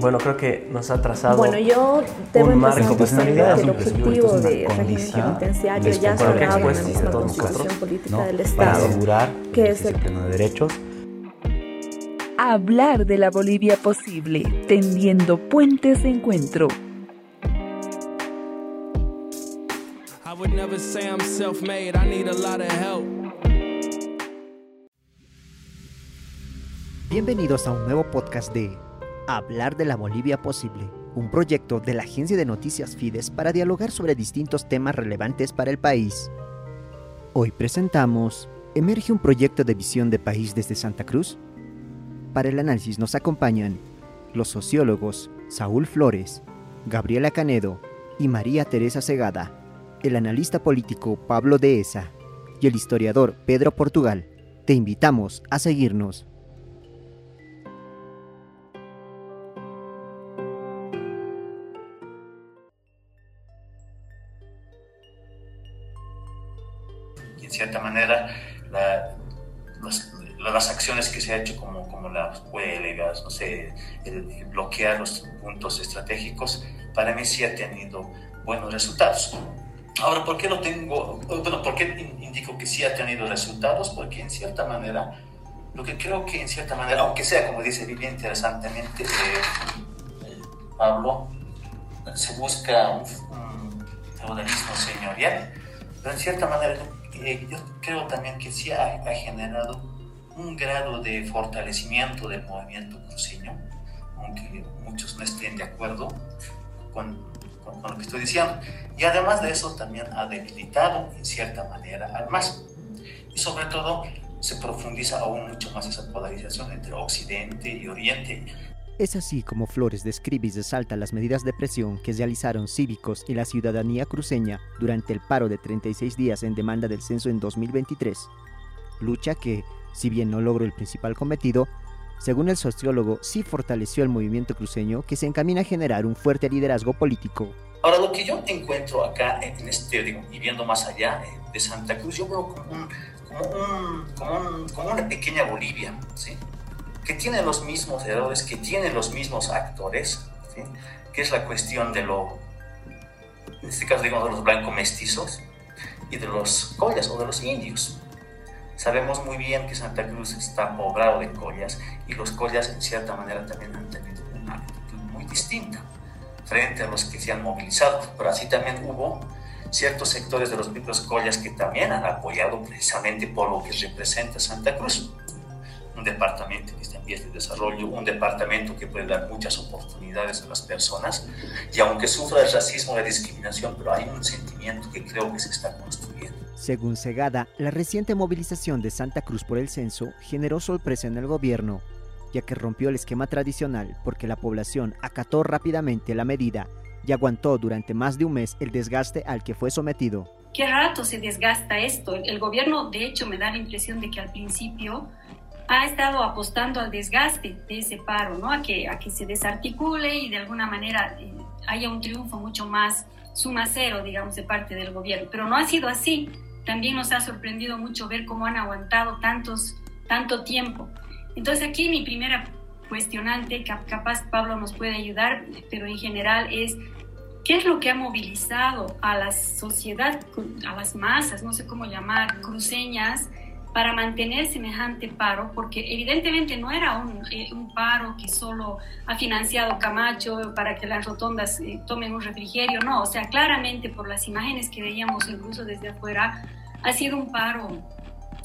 bueno, creo que nos ha trazado Bueno, yo debo un marco diciendo que el objetivo es de régimen condición penitenciario ya sagrado en la misma constitución nosotros, política ¿no? del para Estado. asegurar que el es el- pleno de derechos Hablar de la Bolivia posible, tendiendo puentes de encuentro. I would never say I'm self made, I need a lot of help. Bienvenidos a un nuevo podcast de Hablar de la Bolivia Posible, un proyecto de la agencia de noticias Fides para dialogar sobre distintos temas relevantes para el país. Hoy presentamos ¿Emerge un proyecto de visión de país desde Santa Cruz? Para el análisis nos acompañan los sociólogos Saúl Flores, Gabriela Canedo y María Teresa Segada, el analista político Pablo Dehesa y el historiador Pedro Portugal. Te invitamos a seguirnos. Que se ha hecho como, como las huelgas, no sé, el, el bloquear los puntos estratégicos, para mí sí ha tenido buenos resultados. Ahora, ¿por qué lo tengo? Bueno, ¿por qué in- indico que sí ha tenido resultados? Porque en cierta manera, lo que creo que en cierta manera, aunque sea como dice bien interesantemente eh, Pablo, se busca un feudalismo señorial, pero en cierta manera eh, yo creo también que sí ha, ha generado un grado de fortalecimiento del movimiento cruceño, aunque muchos no estén de acuerdo con, con- con lo que estoy diciendo. Y además de eso también ha debilitado en cierta manera al MAS. Y sobre todo se profundiza aún mucho más esa polarización entre Occidente y Oriente. Es así como Flores describe y resalta las medidas de presión que realizaron cívicos y la ciudadanía cruceña durante el paro de 36 días en demanda del censo en 2023. Lucha que, si bien no logró el principal cometido, según el sociólogo, sí fortaleció el movimiento cruceño que se encamina a generar un fuerte liderazgo político. Ahora, lo que yo encuentro acá en este, digo, y viendo más allá eh, de Santa Cruz, yo veo como, un- como, un- como un- como una pequeña Bolivia, ¿sí? que tiene los mismos errores, que tiene los mismos actores, ¿sí? que es la cuestión de lo, en este caso, digamos, de los blancos mestizos y de los collas o de los indios. Sabemos muy bien que Santa Cruz está poblado de collas y los collas, en cierta manera, también han tenido una actitud muy distinta frente a los que se han movilizado, pero así también hubo ciertos sectores de los mismos collas que también han apoyado precisamente por lo que representa Santa Cruz. Un departamento que está en vías de desarrollo, un departamento que puede dar muchas oportunidades a las personas, y aunque sufra el racismo la discriminación, pero hay un sentimiento que creo que se está construyendo. Según Segada, la reciente movilización de Santa Cruz por el censo generó sorpresa en el gobierno, ya que rompió el esquema tradicional porque la población acató rápidamente la medida y aguantó durante más de un mes el desgaste al que fue sometido. ¿Qué rato se desgasta esto? El gobierno, de hecho, me da la impresión de que al principio ha estado apostando al desgaste de ese paro, ¿no? A que, a que se desarticule y de alguna manera eh, haya un triunfo mucho más suma cero, digamos, de parte del gobierno. Pero no ha sido así. También nos ha sorprendido mucho ver cómo han aguantado tantos, tanto tiempo. Entonces aquí mi primera cuestionante, cap- capaz Pablo nos puede ayudar, pero en general es ¿Qué es lo que ha movilizado a la sociedad, a las masas, no sé cómo llamar, cruceñas, para mantener semejante paro? Porque evidentemente no era un, eh, un paro que solo ha financiado Camacho para que las rotondas eh, tomen un refrigerio, no, o sea, claramente por las imágenes que veíamos incluso desde afuera, ha sido un paro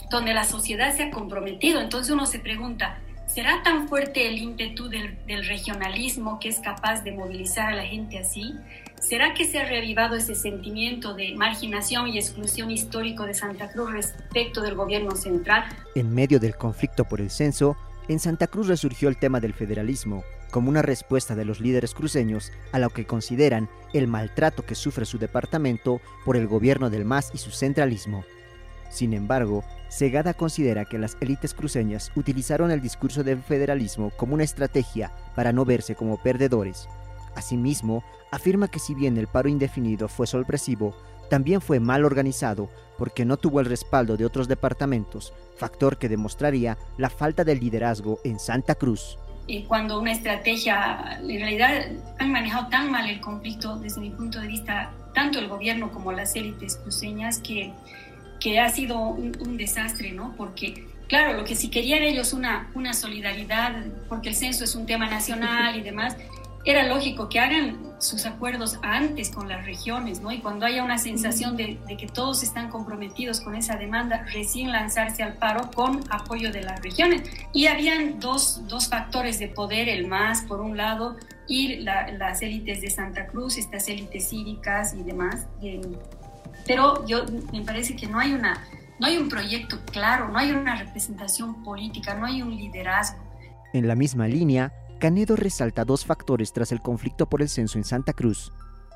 donde la sociedad se ha comprometido. Entonces uno se pregunta, ¿será tan fuerte el ímpetu del, regionalismo que es capaz de movilizar a la gente así? ¿Será que se ha reavivado ese sentimiento de marginación y exclusión histórico de Santa Cruz respecto del gobierno central? En medio del conflicto por el censo, en Santa Cruz resurgió el tema del federalismo, como una respuesta de los líderes cruceños a lo que consideran el maltrato que sufre su departamento por el gobierno del MAS y su centralismo. Sin embargo, Segada considera que las élites cruceñas utilizaron el discurso del federalismo como una estrategia para no verse como perdedores. Asimismo, afirma que si bien el paro indefinido fue sorpresivo, también fue mal organizado porque no tuvo el respaldo de otros departamentos, factor que demostraría la falta de liderazgo en Santa Cruz. Eh, cuando una estrategia, en realidad han manejado tan mal el conflicto desde mi punto de vista, tanto el gobierno como las élites cruceñas, que, que ha sido un, un desastre, ¿no? Porque claro, lo que si querían ellos una, una solidaridad, porque el censo es un tema nacional y demás, era lógico que hagan sus acuerdos antes con las regiones, ¿no? Y cuando haya una sensación de, que todos están comprometidos con esa demanda, recién lanzarse al paro con apoyo de las regiones. Y habían dos, dos factores de poder, el MAS por un lado y las élites de Santa Cruz, estas élites cívicas y demás. pero yo me parece que no hay una no hay un proyecto claro, no hay una representación política, no hay un liderazgo. En la misma línea, Canedo resalta dos factores tras el conflicto por el censo en Santa Cruz.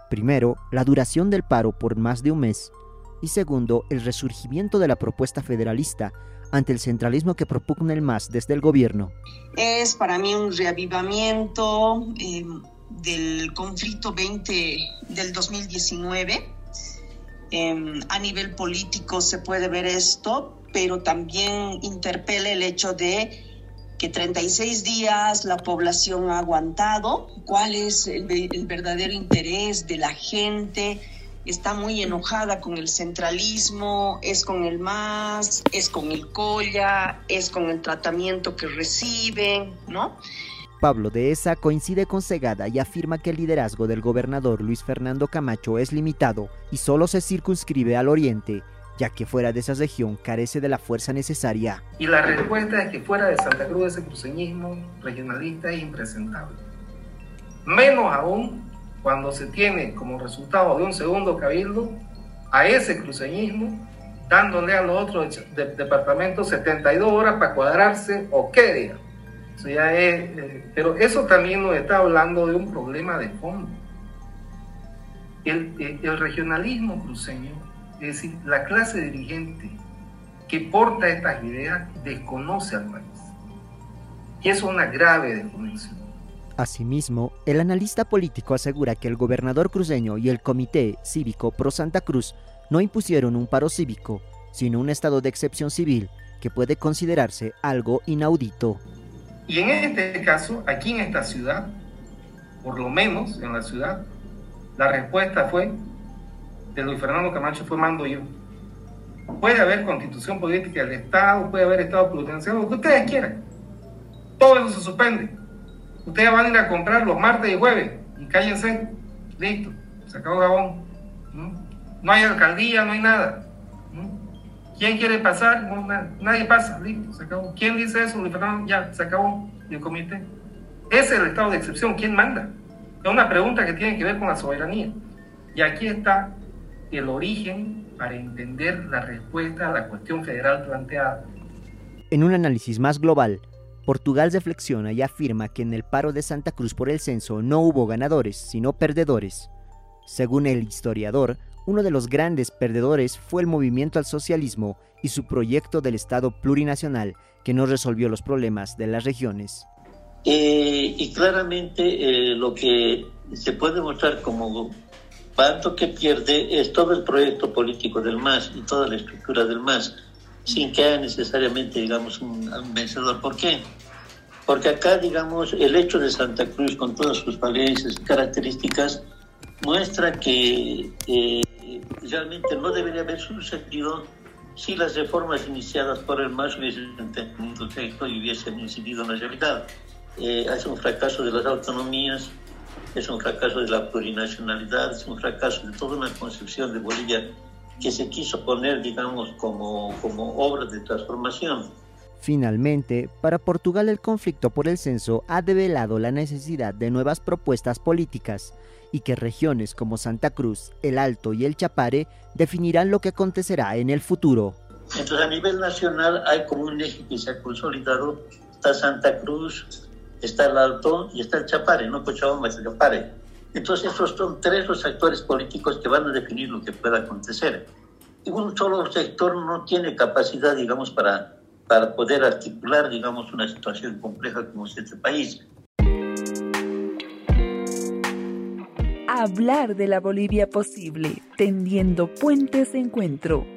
Primero, la duración del paro por más de un mes. Y segundo, el resurgimiento de la propuesta federalista ante el centralismo que propugna el MAS desde el gobierno. Es para mí un reavivamiento eh, del conflicto 20 del 2019 Em, a nivel político se puede ver esto, pero también interpela el hecho de que 36 días la población ha aguantado, cuál es el, verdadero interés de la gente, está muy enojada con el centralismo, es con el MAS, es con el COLLA, es con el tratamiento que reciben, ¿no? Pablo de esa coincide con Segada y afirma que el liderazgo del gobernador Luis Fernando Camacho es limitado y solo se circunscribe al oriente, ya que fuera de esa región carece de la fuerza necesaria. Y la respuesta es que fuera de Santa Cruz ese cruceñismo regionalista es impresentable. Menos aún cuando se tiene como resultado de un segundo cabildo a ese cruceñismo dándole a los otros departamentos 72 horas para cuadrarse o qué día eh, pero eso también nos está hablando de un problema de fondo. El, eh, el, regionalismo cruceño, es decir, la clase dirigente que porta estas ideas desconoce al país. Y es una grave desconexión. Asimismo, el analista político asegura que el gobernador cruceño y el Comité Cívico Pro Santa Cruz no impusieron un paro cívico, sino un estado de excepción civil que puede considerarse algo inaudito. Y en este caso, aquí en esta ciudad, por lo menos en la ciudad, la respuesta fue de Luis Fernando Camacho fue mando yo. Puede haber constitución política del Estado, puede haber Estado plurinacional, lo que ustedes quieran. Todo eso se suspende. Ustedes van a ir a comprar los martes y jueves y cállense. Listo, se acabó Gabón. ¿No? hay alcaldía, no hay nada. ¿Quién quiere pasar? nadie pasa, listo, se acabó. ¿Quién dice eso? ya, se acabó el comité. Ese es el estado de excepción, ¿quién manda? Es una pregunta que tiene que ver con la soberanía. Y aquí está el origen para entender la respuesta a la cuestión federal planteada. En un análisis más global, Portugal reflexiona y afirma que en el paro de Santa Cruz por el censo no hubo ganadores, sino perdedores. Según el historiador, uno de los grandes perdedores fue el movimiento al socialismo y su proyecto del Estado plurinacional, que no resolvió los problemas de las regiones. Eh, y claramente eh, lo que se puede mostrar como tanto que pierde es todo el proyecto político del MAS y toda la estructura del MAS, sin que haya necesariamente, digamos, un, vencedor. ¿Por qué? Porque acá, digamos, el hecho de Santa Cruz, con todas sus valencias y características, muestra que eh, realmente no debería haber sucedido si las reformas iniciadas por el MAS hubiesen tenido efecto y hubiesen incidido en la realidad. Eh, un fracaso de las autonomías, es un fracaso de la plurinacionalidad, es un fracaso de toda una concepción de Bolivia que se quiso poner, digamos, como, como obra de transformación. Finalmente, para Portugal el conflicto por el censo ha develado la necesidad de nuevas propuestas políticas y que regiones como Santa Cruz, el Alto y el Chapare definirán lo que acontecerá en el futuro. Entonces a nivel nacional hay como un eje que se ha consolidado, está Santa Cruz, está el Alto y está el Chapare, no Cochabamba, el Chapare. Entonces estos son tres los actores políticos que van a definir lo que pueda acontecer. Y un solo sector no tiene capacidad, digamos, para, para poder articular, digamos, una situación compleja como es este país. hablar de la Bolivia posible, tendiendo puentes de encuentro.